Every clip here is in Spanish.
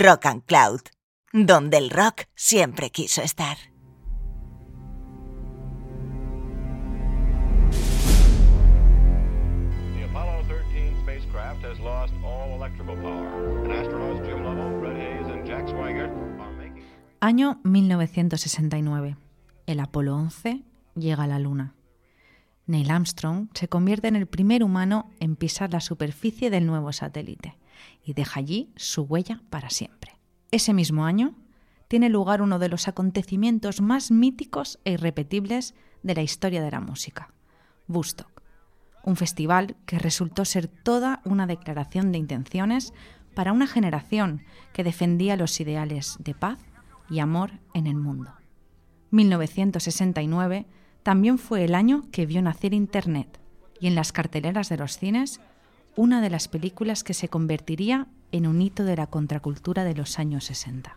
Rock and Cloud, donde el rock siempre quiso estar. The Apollo 13 spacecraft has lost all electrical power. And astronauts Jim Lovell, Fred Hayes, and Jack Swigert are making. Año 1969. El Apolo 11 llega a la Luna. Neil Armstrong se convierte en el primer humano en pisar la superficie del nuevo satélite y deja allí su huella para siempre. Ese mismo año tiene lugar uno de los acontecimientos más míticos e irrepetibles de la historia de la música, Woodstock, un festival que resultó ser toda una declaración de intenciones para una generación que defendía los ideales de paz y amor en el mundo. 1969 también fue el año que vio nacer Internet y en las carteleras de los cines una de las películas que se convertiría en un hito de la contracultura de los años 60.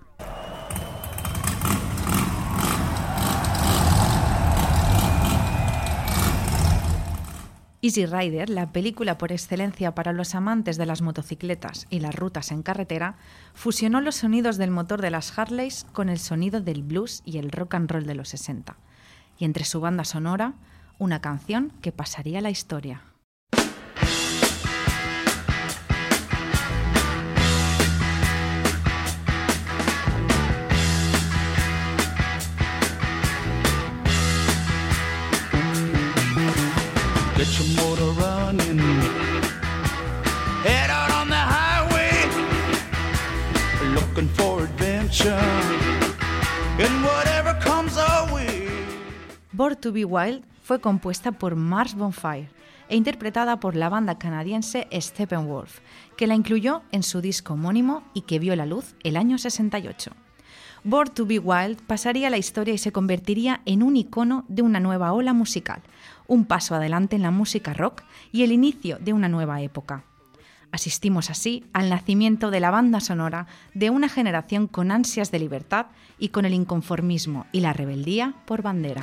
Easy Rider, la película por excelencia para los amantes de las motocicletas y las rutas en carretera, fusionó los sonidos del motor de las Harleys con el sonido del blues y el rock and roll de los 60. Y entre su banda sonora, una canción que pasaría la historia. Born to Be Wild fue compuesta por Mars Bonfire e interpretada por la banda canadiense Steppenwolf, que la incluyó en su disco homónimo y que vio la luz el año 68. Born to Be Wild pasaría la historia y se convertiría en un icono de una nueva ola musical, un paso adelante en la música rock y el inicio de una nueva época. Asistimos así al nacimiento de la banda sonora de una generación con ansias de libertad y con el inconformismo y la rebeldía por bandera.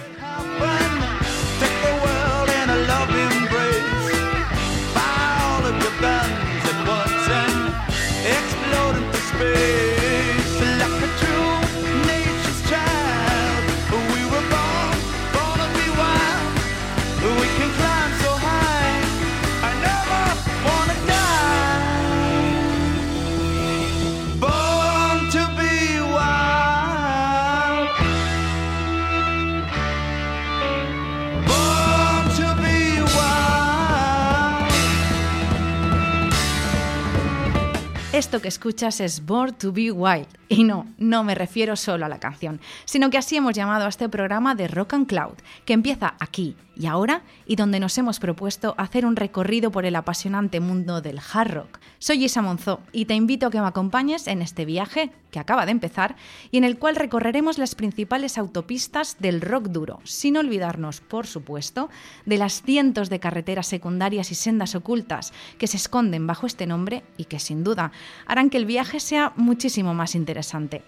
Esto que escuchas es Born to Be Wild. Y no, no me refiero solo a la canción, sino que así hemos llamado a este programa de Rock and Cloud, que empieza aquí y ahora y donde nos hemos propuesto hacer un recorrido por el apasionante mundo del hard rock. Soy Isa Monzó y te invito a que me acompañes en este viaje que acaba de empezar y en el cual recorreremos las principales autopistas del rock duro, sin olvidarnos, por supuesto, de las cientos de carreteras secundarias y sendas ocultas que se esconden bajo este nombre y que sin duda harán que el viaje sea muchísimo más interesante.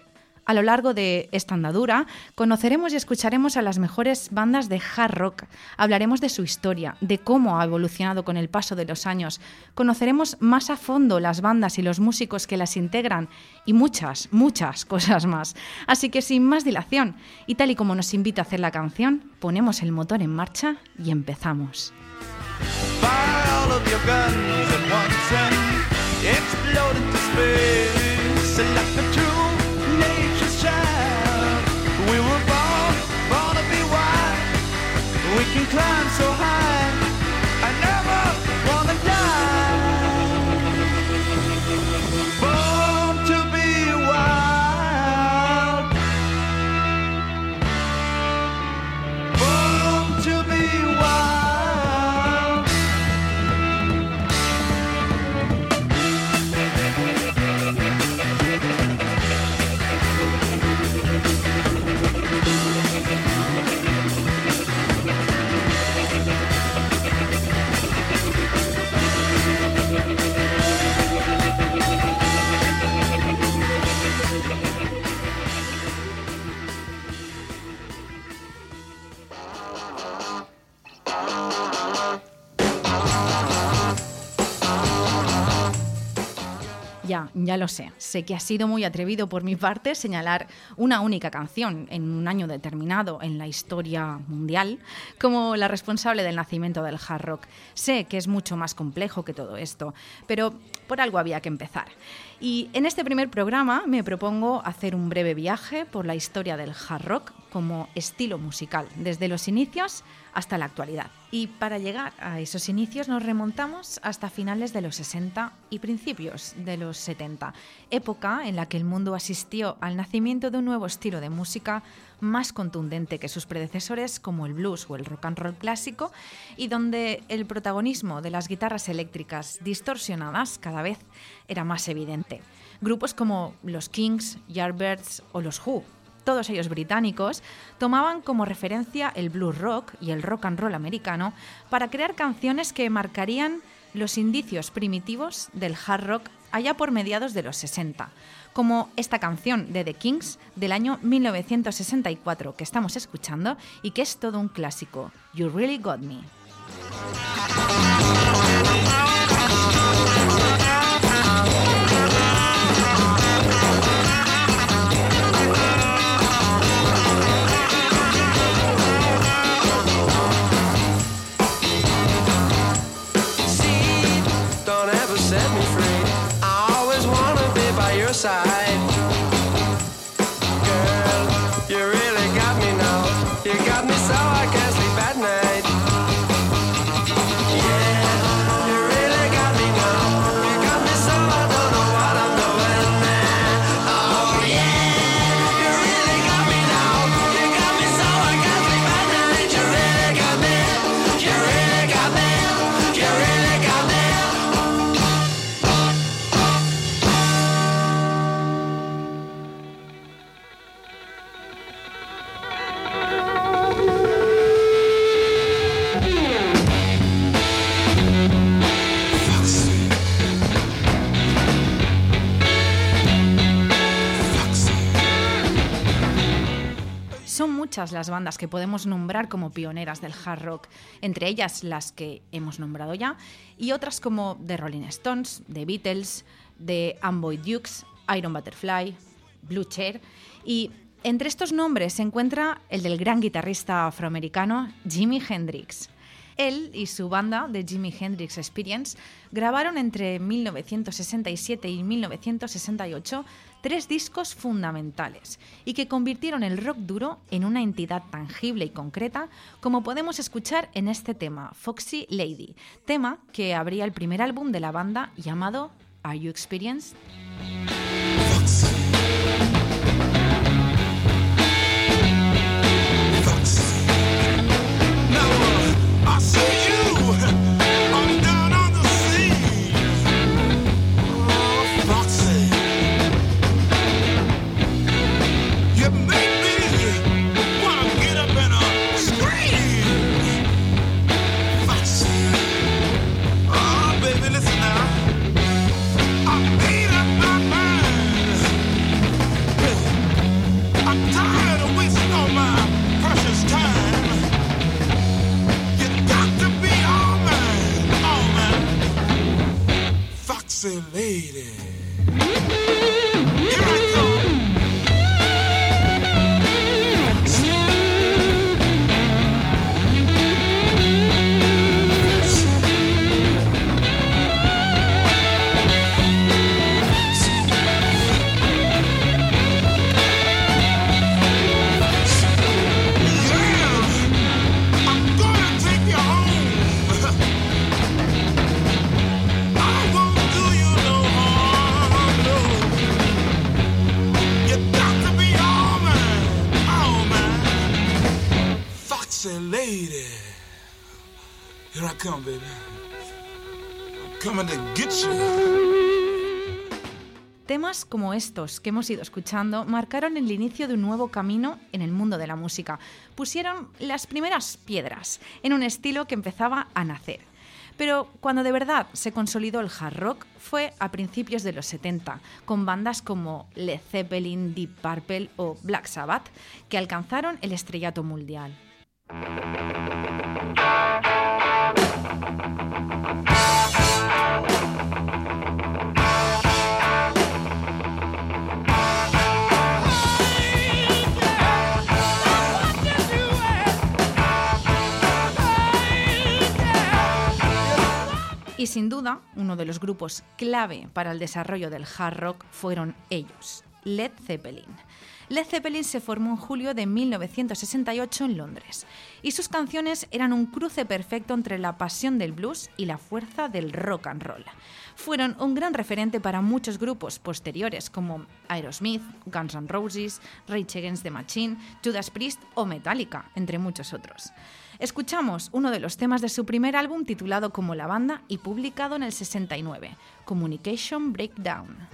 A lo largo de esta andadura conoceremos y escucharemos a las mejores bandas de hard rock, hablaremos de su historia, de cómo ha evolucionado con el paso de los años, conoceremos más a fondo las bandas y los músicos que las integran y muchas, muchas cosas más. Así que sin más dilación, y tal y como nos invita a hacer la canción, ponemos el motor en marcha y empezamos. Fire all of your guns at once and explode into space like a true nature's child. We were born, born to be wild. We can climb so high. Ya, ya lo sé. Sé que ha sido muy atrevido por mi parte señalar una única canción en un año determinado en la historia mundial como la responsable del nacimiento del hard rock. Sé que es mucho más complejo que todo esto, pero por algo había que empezar. Y en este primer programa me propongo hacer un breve viaje por la historia del hard rock como estilo musical, desde los inicios hasta la actualidad. Y para llegar a esos inicios nos remontamos hasta finales de los 60 y principios de los 70, época en la que el mundo asistió al nacimiento de un nuevo estilo de música más contundente que sus predecesores como el blues o el rock and roll clásico y donde el protagonismo de las guitarras eléctricas distorsionadas cada vez era más evidente. Grupos como los Kings, Yardbirds o los Who todos ellos británicos, tomaban como referencia el blues rock y el rock and roll americano para crear canciones que marcarían los indicios primitivos del hard rock allá por mediados de los 60, como esta canción de The Kings del año 1964 que estamos escuchando y que es todo un clásico, You Really Got Me. Las bandas que podemos nombrar como pioneras del hard rock, entre ellas las que hemos nombrado ya, y otras como The Rolling Stones, The Beatles, The Amboy Dukes, Iron Butterfly, Blue Chair, y entre estos nombres se encuentra el del gran guitarrista afroamericano Jimi Hendrix. Él y su banda, The Jimi Hendrix Experience, grabaron entre 1967 y 1968 tres discos fundamentales y que convirtieron el rock duro en una entidad tangible y concreta, como podemos escuchar en este tema, Foxy Lady, tema que abría el primer álbum de la banda llamado Are You Experienced? Foxy lady. Here I come, baby. I'm coming to get you. Temas como estos que hemos ido escuchando marcaron el inicio de un nuevo camino en el mundo de la música. Pusieron las primeras piedras en un estilo que empezaba a nacer. Pero cuando de verdad se consolidó el hard rock fue a principios de los 70, con bandas como Led Zeppelin, Deep Purple o Black Sabbath, que alcanzaron el estrellato mundial. Y sin duda, uno de los grupos clave para el desarrollo del hard rock fueron ellos, Led Zeppelin. Led Zeppelin se formó en julio de 1968 en Londres y sus canciones eran un cruce perfecto entre la pasión del blues y la fuerza del rock and roll. Fueron un gran referente para muchos grupos posteriores como Aerosmith, Guns N' Roses, Rage Against the Machine, Judas Priest o Metallica, entre muchos otros. Escuchamos uno de los temas de su primer álbum titulado como La Banda y publicado en el 69, Communication Breakdown.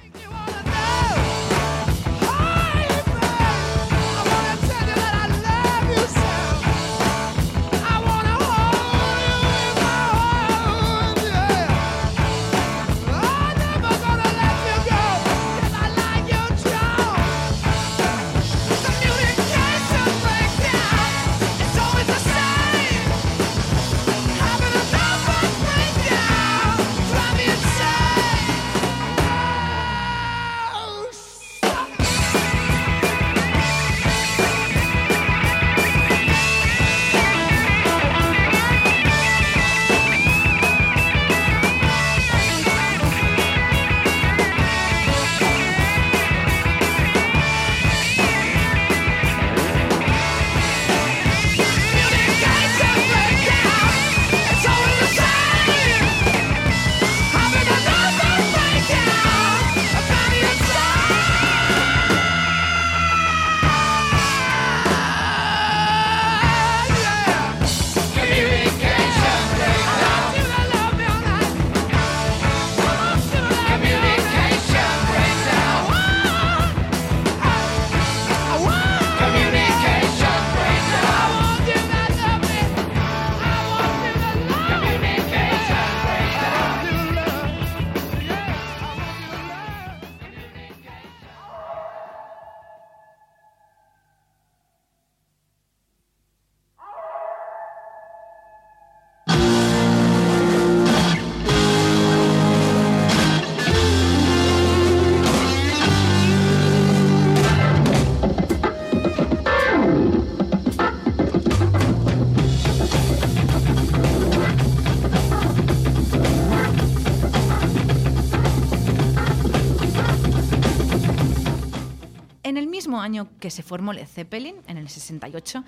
Año que se formó Led Zeppelin, en el 68,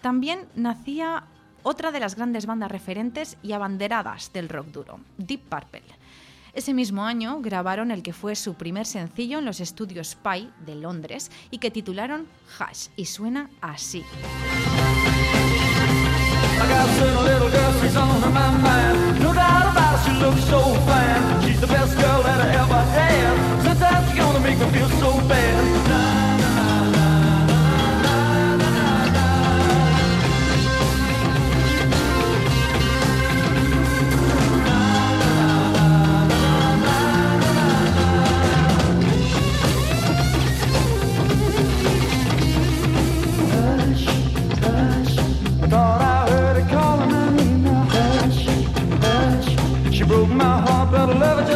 también nacía otra de las grandes bandas referentes y abanderadas del rock duro, Deep Purple. Ese mismo año grabaron el que fue su primer sencillo en los estudios Spy de Londres y que titularon Hash y suena así.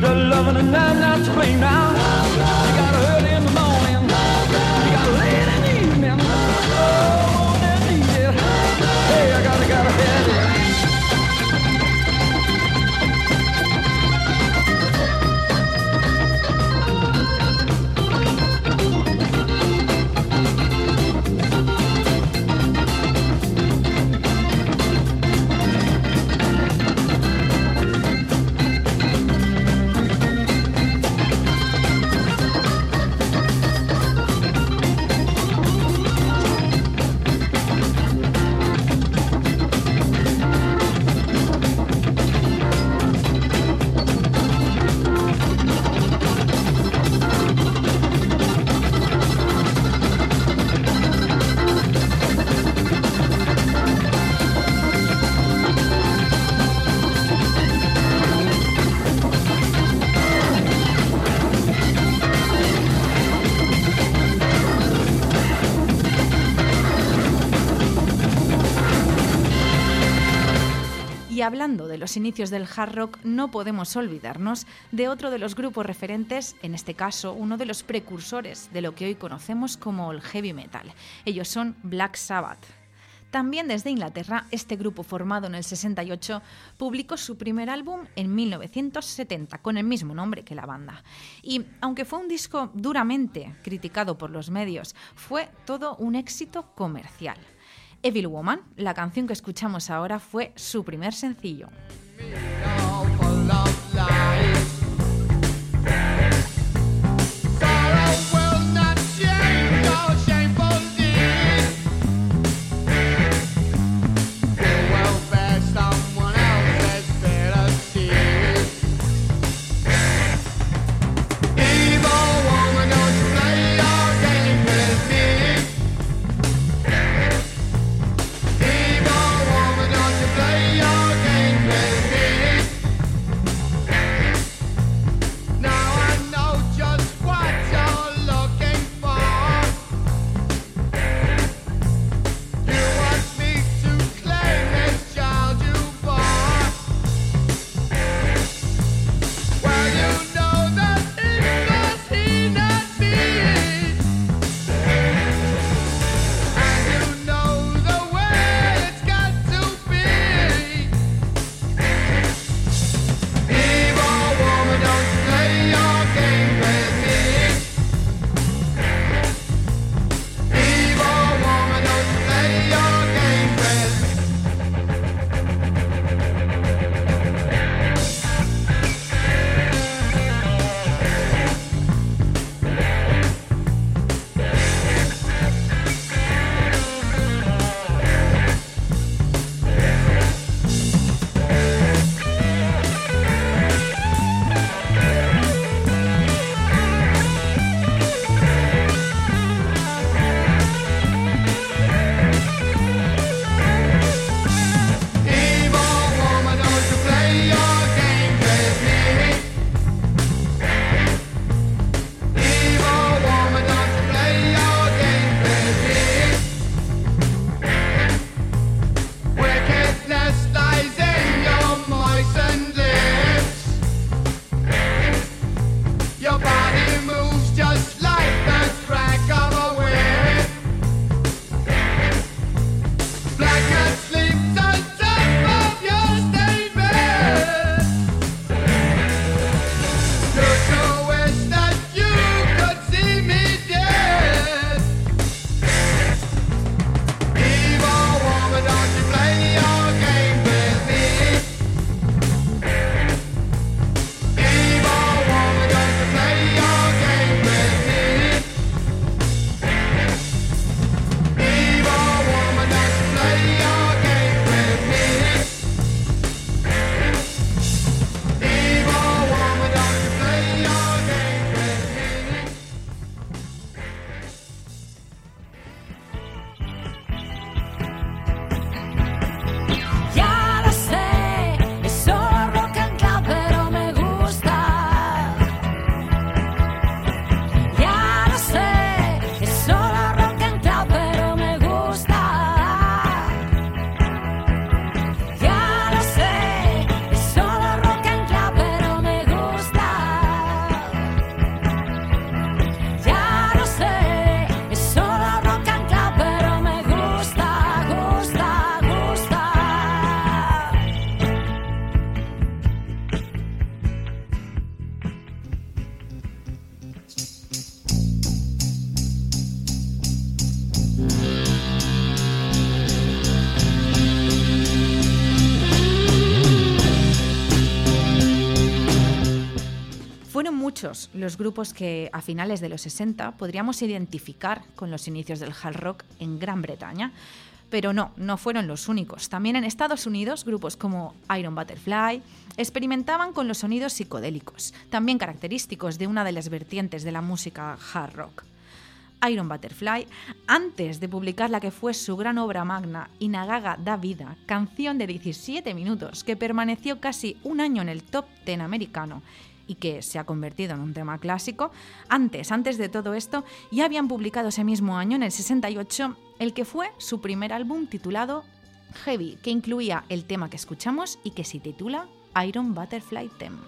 Her loving and I'm not to blame now. Los inicios del hard rock, no podemos olvidarnos de otro de los grupos referentes, en este caso uno de los precursores de lo que hoy conocemos como el heavy metal. Ellos son Black Sabbath. También desde Inglaterra, este grupo formado en el 68 publicó su primer álbum en 1970 con el mismo nombre que la banda. Y aunque fue un disco duramente criticado por los medios, fue todo un éxito comercial. Evil Woman, la canción que escuchamos ahora, fue su primer sencillo. Muchos los grupos que a finales de los 60 podríamos identificar con los inicios del hard rock en Gran Bretaña. Pero no, no fueron los únicos. También en Estados Unidos, grupos como Iron Butterfly experimentaban con los sonidos psicodélicos, también característicos de una de las vertientes de la música hard rock. Iron Butterfly, antes de publicar la que fue su gran obra magna, Inagaga da Vida, canción de 17 minutos que permaneció casi un año en el top 10 americano y que se ha convertido en un tema clásico, antes, antes de todo esto, ya habían publicado ese mismo año, en el 68, el que fue su primer álbum titulado heavy que incluía el tema que escuchamos y que se titula Iron Butterfly Theme.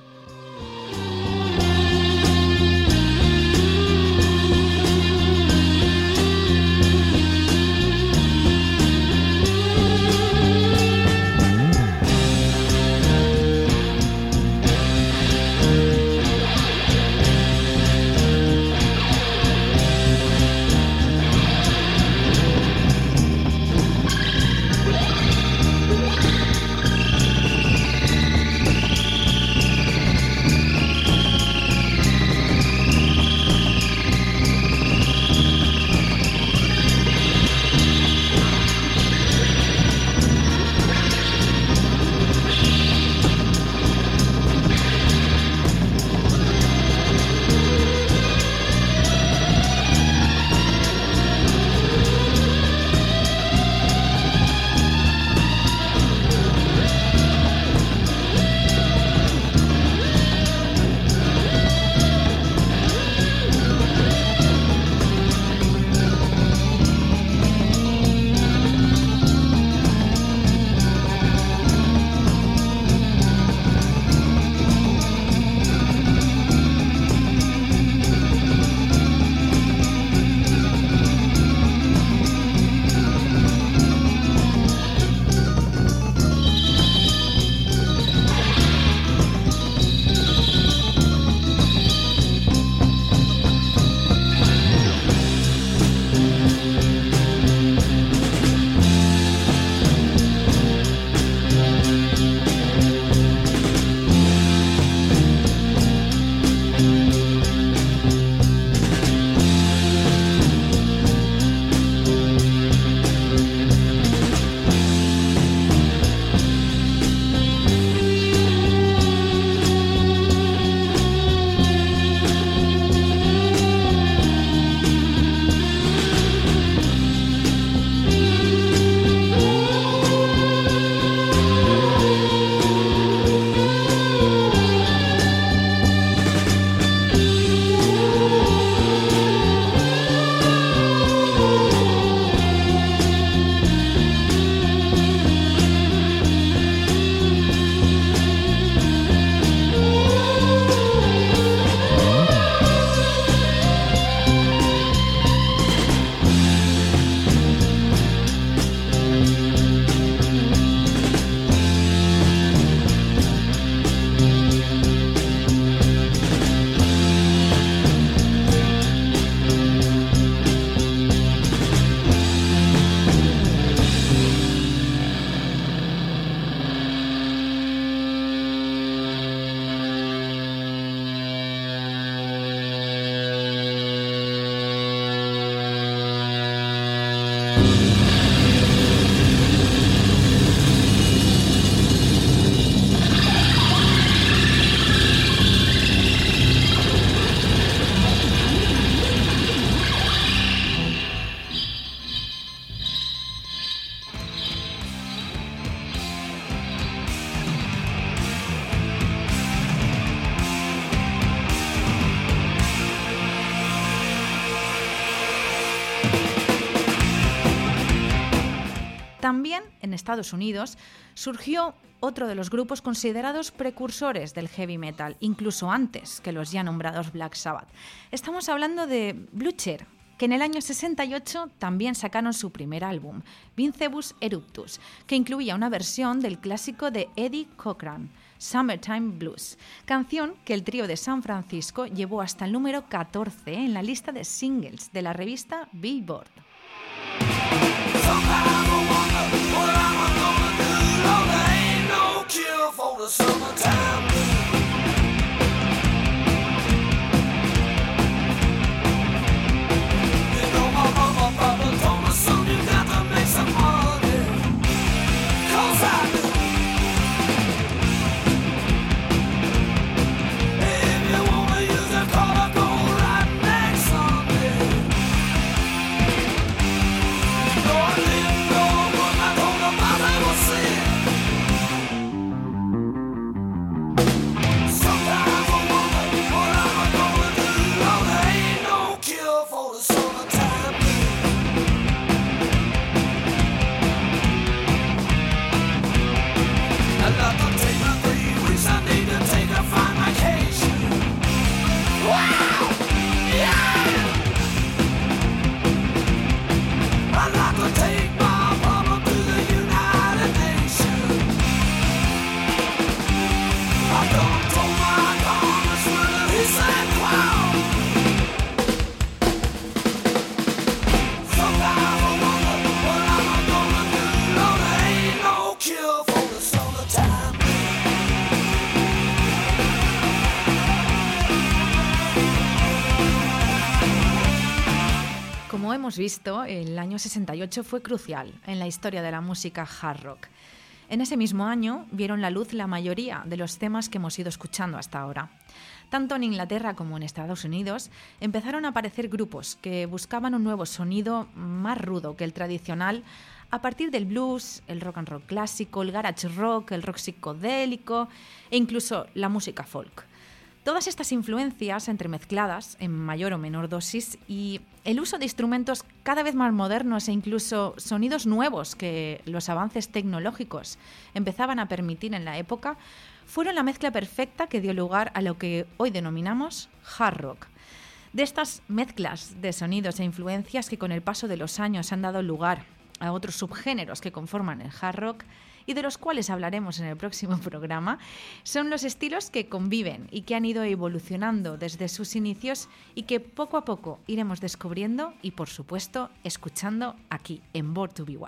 En Estados Unidos surgió otro de los grupos considerados precursores del heavy metal, incluso antes que los ya nombrados Black Sabbath. Estamos hablando de Blucher, que en el año 68 también sacaron su primer álbum, Vincebus Eruptus, que incluía una versión del clásico de Eddie Cochran, Summertime Blues, canción que el trío de San Francisco llevó hasta el número 14 en la lista de singles de la revista Billboard. the summertime. Visto, el año 68 fue crucial en la historia de la música hard rock. En ese mismo año vieron la luz la mayoría de los temas que hemos ido escuchando hasta ahora. Tanto en Inglaterra como en Estados Unidos empezaron a aparecer grupos que buscaban un nuevo sonido más rudo que el tradicional a partir del blues, el rock and roll clásico, el garage rock, el rock psicodélico e incluso la música folk. Todas estas influencias entremezcladas en mayor o menor dosis y el uso de instrumentos cada vez más modernos e incluso sonidos nuevos que los avances tecnológicos empezaban a permitir en la época fueron la mezcla perfecta que dio lugar a lo que hoy denominamos hard rock. De estas mezclas de sonidos e influencias que con el paso de los años han dado lugar a otros subgéneros que conforman el hard rock y de los cuales hablaremos en el próximo programa, son los estilos que conviven y que han ido evolucionando desde sus inicios y que poco a poco iremos descubriendo y por supuesto escuchando aquí en Born to Be.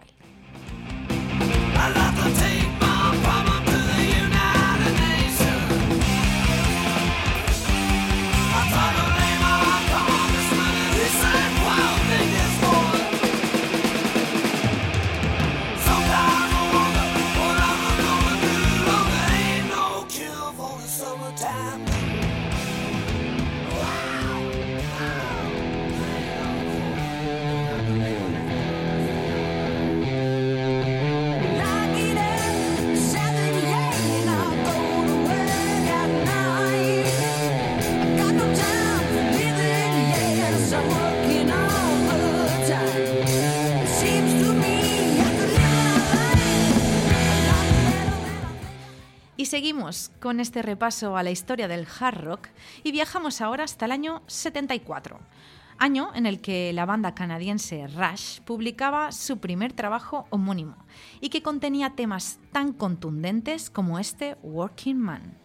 Con este repaso a la historia del hard rock y viajamos ahora hasta el año 74, año en el que la banda canadiense Rush publicaba su primer trabajo homónimo y que contenía temas tan contundentes como este Working Man.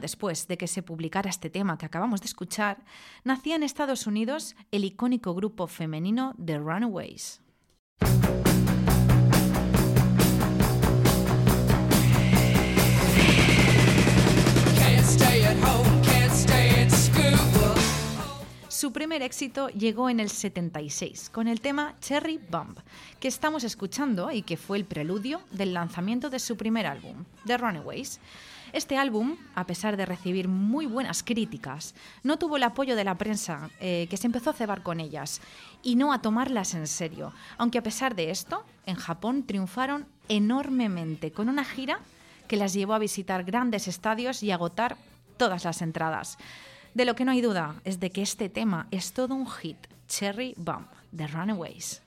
Después de que se publicara este tema que acabamos de escuchar, nacía en Estados Unidos el icónico grupo femenino The Runaways. Su primer éxito llegó en el 76 con el tema Cherry Bomb, que estamos escuchando y que fue el preludio del lanzamiento de su primer álbum, The Runaways. Este álbum, a pesar de recibir muy buenas críticas, no tuvo el apoyo de la prensa, eh, que se empezó a cebar con ellas, y no a tomarlas en serio, aunque a pesar de esto, en Japón triunfaron enormemente con una gira que las llevó a visitar grandes estadios y agotar todas las entradas. De lo que no hay duda es de que este tema es todo un hit, Cherry Bomb, de Runaways.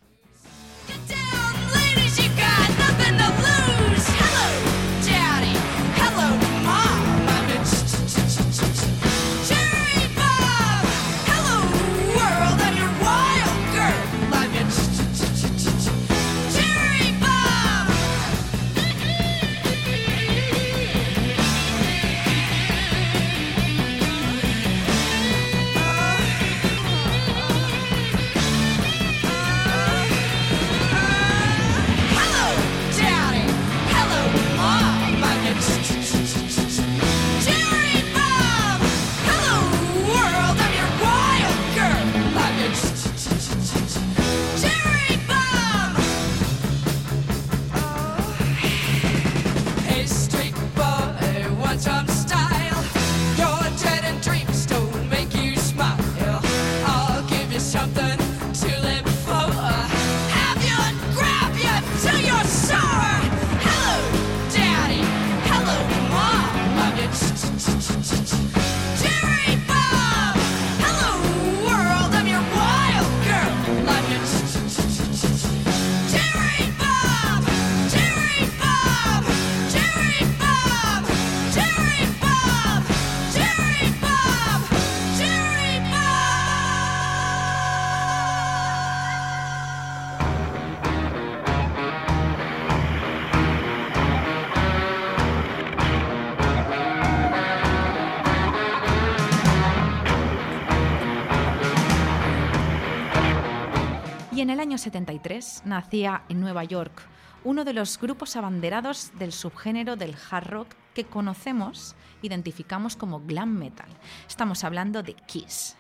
1973 nacía en Nueva York uno de los grupos abanderados del subgénero del hard rock que conocemos, identificamos como glam metal. Estamos hablando de Kiss.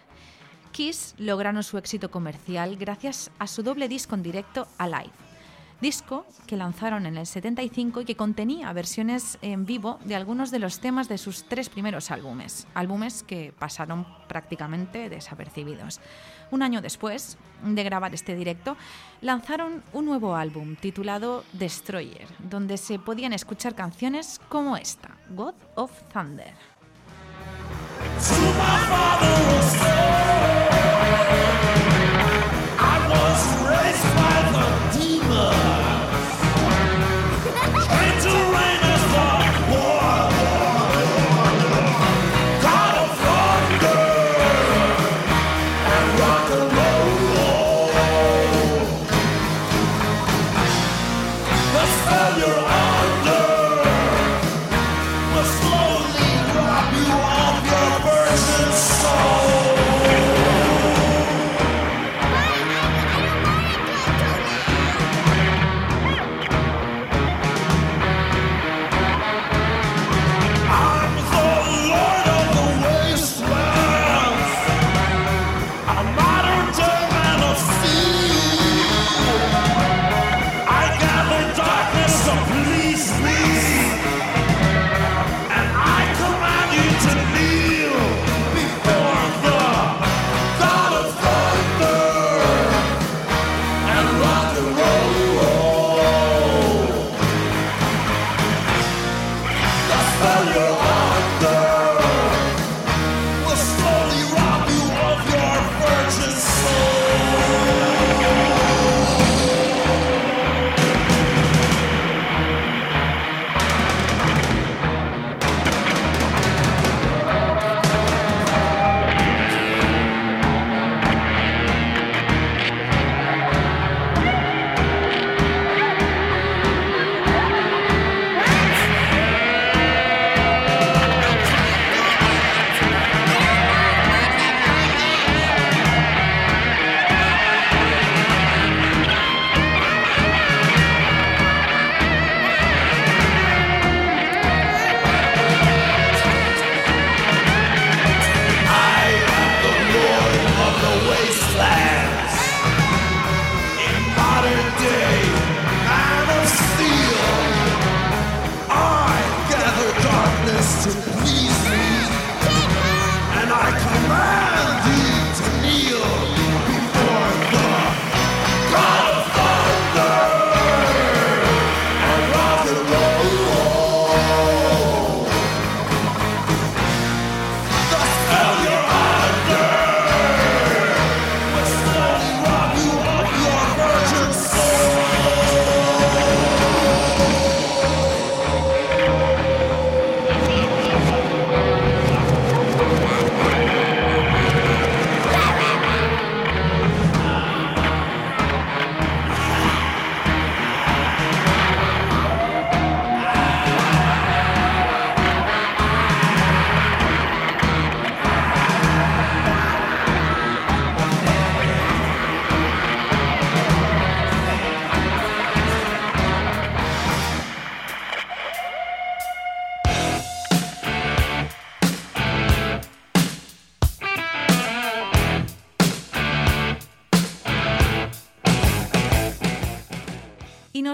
Kiss lograron su éxito comercial gracias a su doble disco en directo Alive, disco que lanzaron en el 75 y que contenía versiones en vivo de algunos de los temas de sus tres primeros álbumes, álbumes que pasaron prácticamente desapercibidos. Un año después de grabar este directo, lanzaron un nuevo álbum titulado Destroyer, donde se podían escuchar canciones como esta, God of Thunder.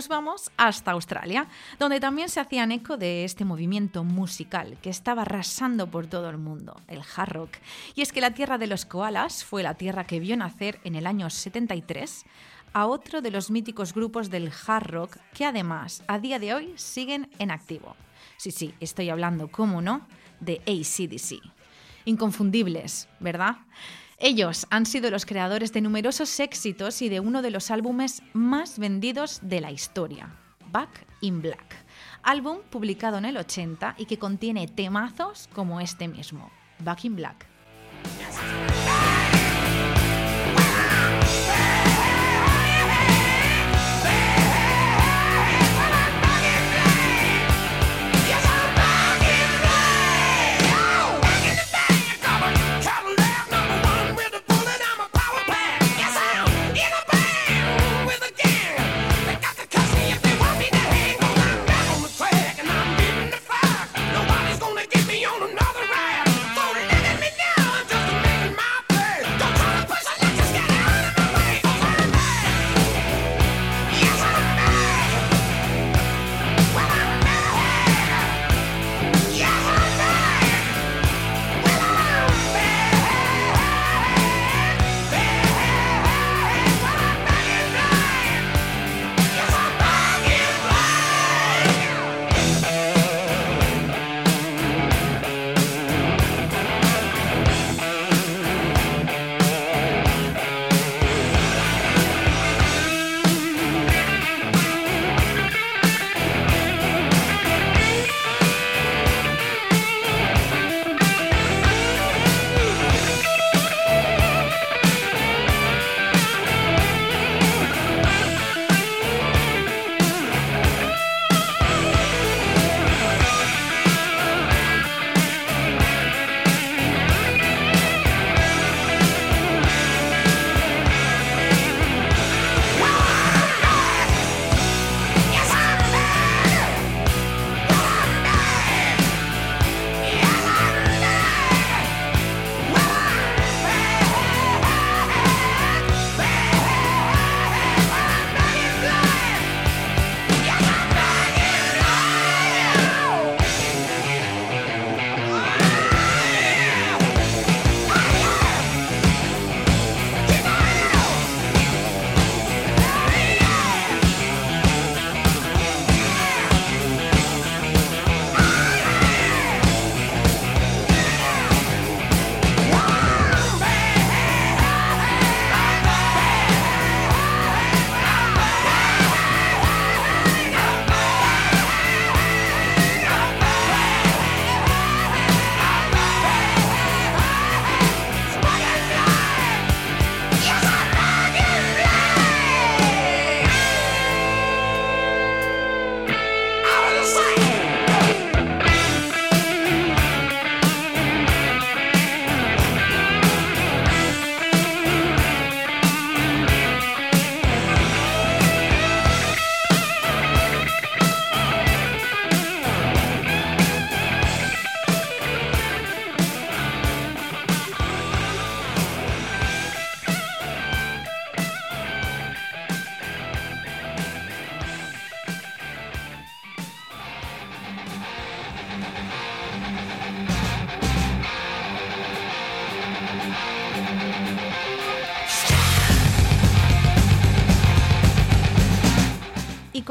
Vamos hasta Australia, donde también se hacían eco de este movimiento musical que estaba arrasando por todo el mundo, el hard rock. Y es que la tierra de los koalas fue la tierra que vio nacer en el año 73 a otro de los míticos grupos del hard rock que además a día de hoy siguen en activo. Sí, sí, estoy hablando, cómo no, de ACDC. Inconfundibles, ¿verdad? Ellos han sido los creadores de numerosos éxitos y de uno de los álbumes más vendidos de la historia, Back in Black, álbum publicado en el 80 y que contiene temazos como este mismo, Back in Black.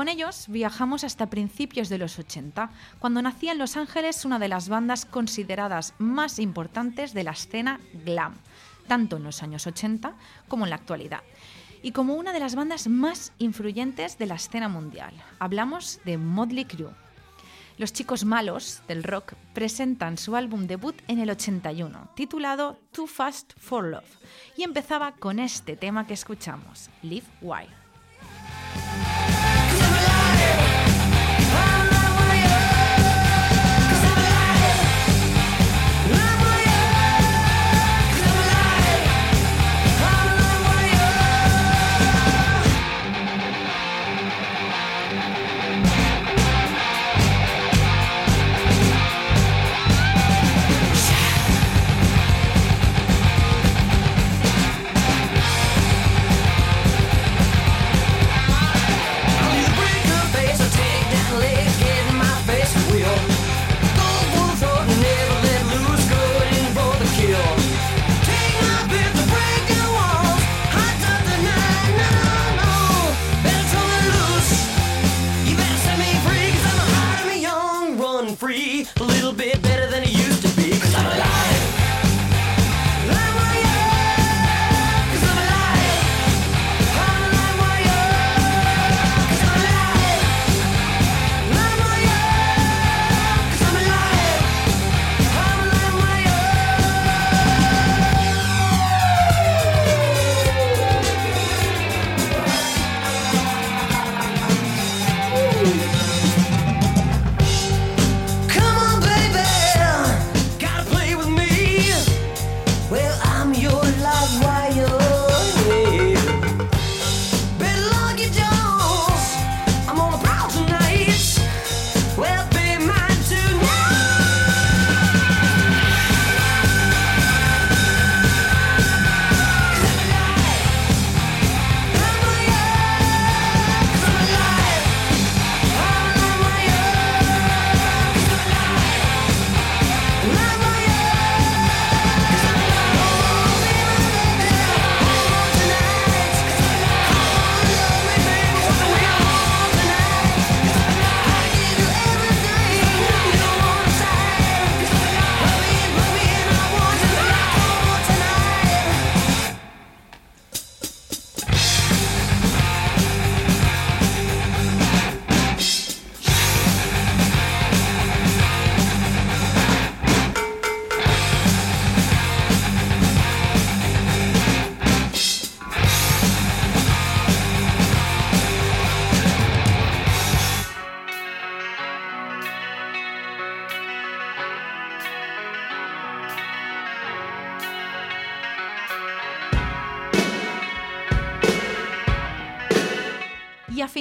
Con ellos viajamos hasta principios de los 80, cuando nacía en Los Ángeles una de las bandas consideradas más importantes de la escena glam, tanto en los años 80 como en la actualidad, y como una de las bandas más influyentes de la escena mundial. Hablamos de Motley Crue. Los chicos malos del rock presentan su álbum debut en el 81, titulado Too Fast for Love, y empezaba con este tema que escuchamos, Live Wild. Cause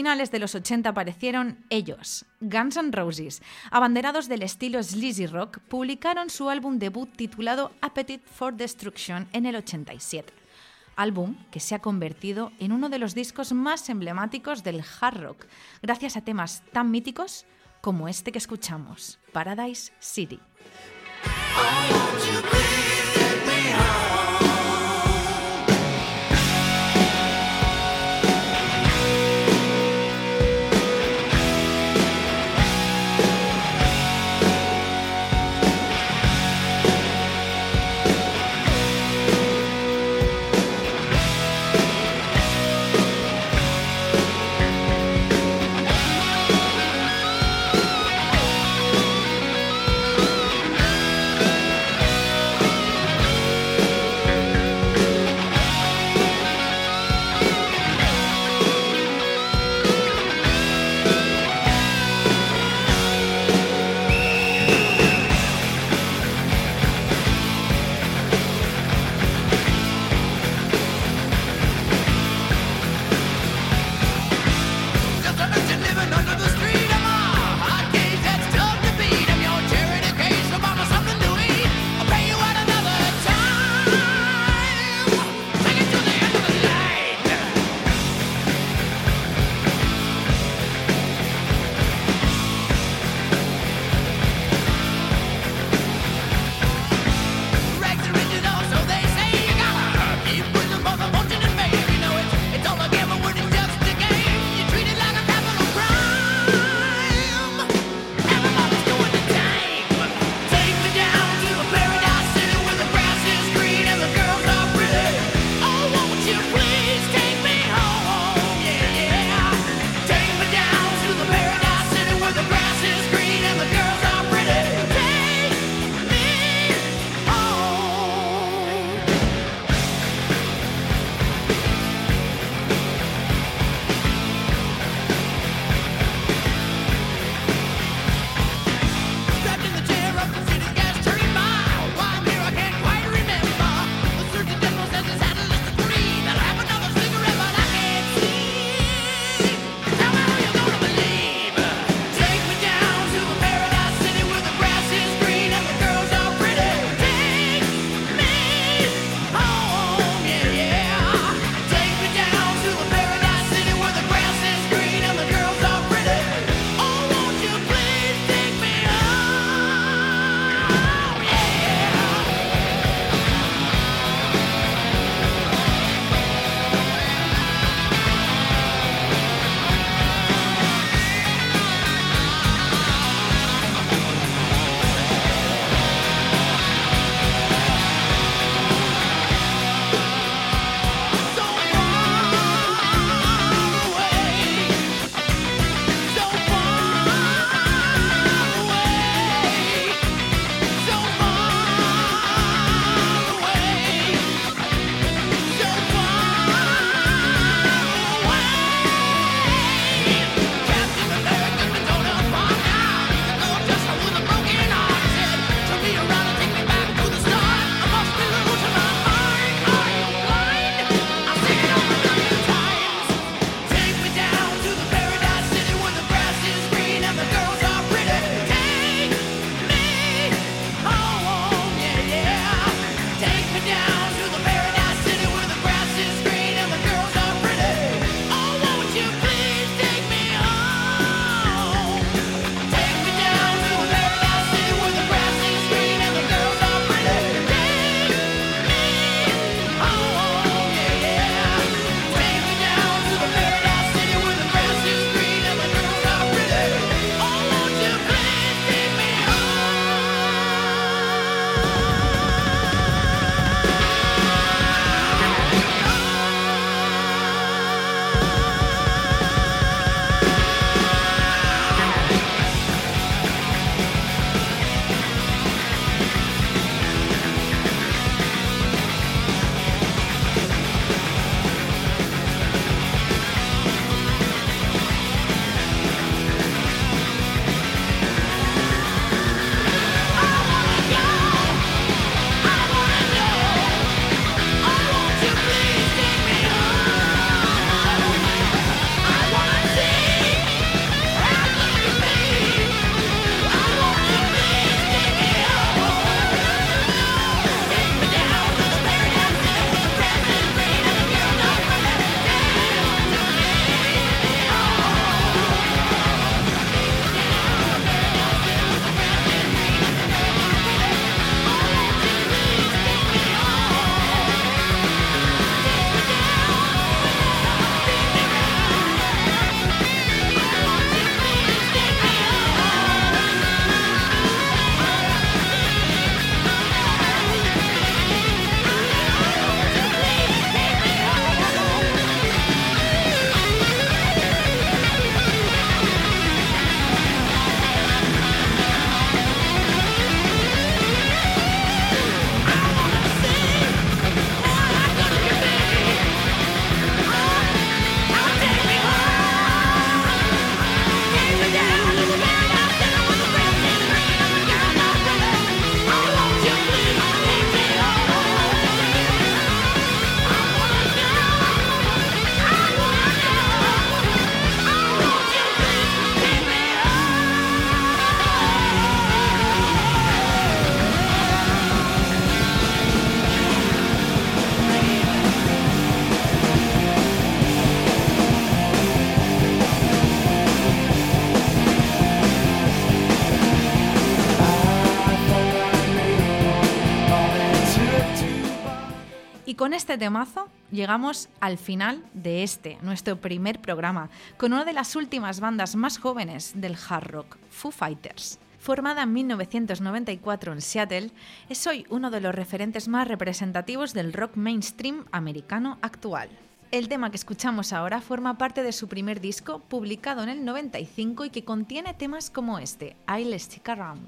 finales de los 80 aparecieron ellos, Guns N' Roses. Abanderados del estilo sleazy rock, publicaron su álbum debut titulado Appetite for Destruction en el 87. Álbum que se ha convertido en uno de los discos más emblemáticos del hard rock, gracias a temas tan míticos como este que escuchamos, Paradise City. Con este temazo llegamos al final de este, nuestro primer programa, con una de las últimas bandas más jóvenes del hard rock, Foo Fighters. Formada en 1994 en Seattle, es hoy uno de los referentes más representativos del rock mainstream americano actual. El tema que escuchamos ahora forma parte de su primer disco, publicado en el 95 y que contiene temas como este, I'll Stick Around.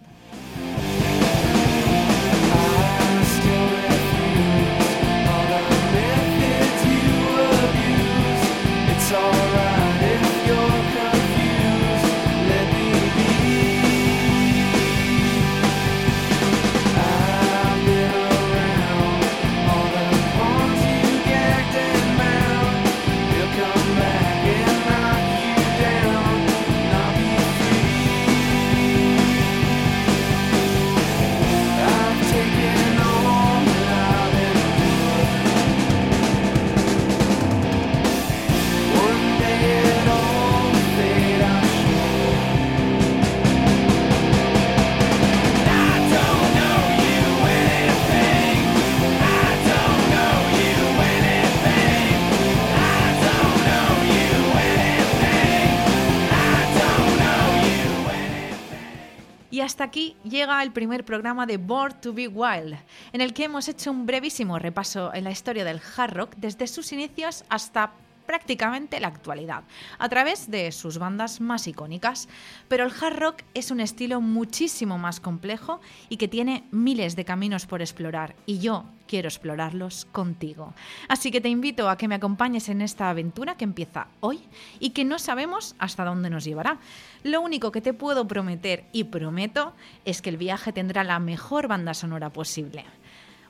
Y hasta aquí llega el primer programa de Born to Be Wild, en el que hemos hecho un brevísimo repaso en la historia del hard rock desde sus inicios hasta prácticamente la actualidad, a través de sus bandas más icónicas. Pero el hard rock es un estilo muchísimo más complejo y que tiene miles de caminos por explorar, y yo quiero explorarlos contigo. Así que te invito a que me acompañes en esta aventura que empieza hoy y que no sabemos hasta dónde nos llevará. Lo único que te puedo prometer y prometo es que el viaje tendrá la mejor banda sonora posible.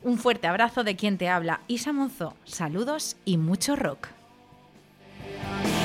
Un fuerte abrazo de quien te habla, Isa Monzó. Saludos y mucho rock. Bye.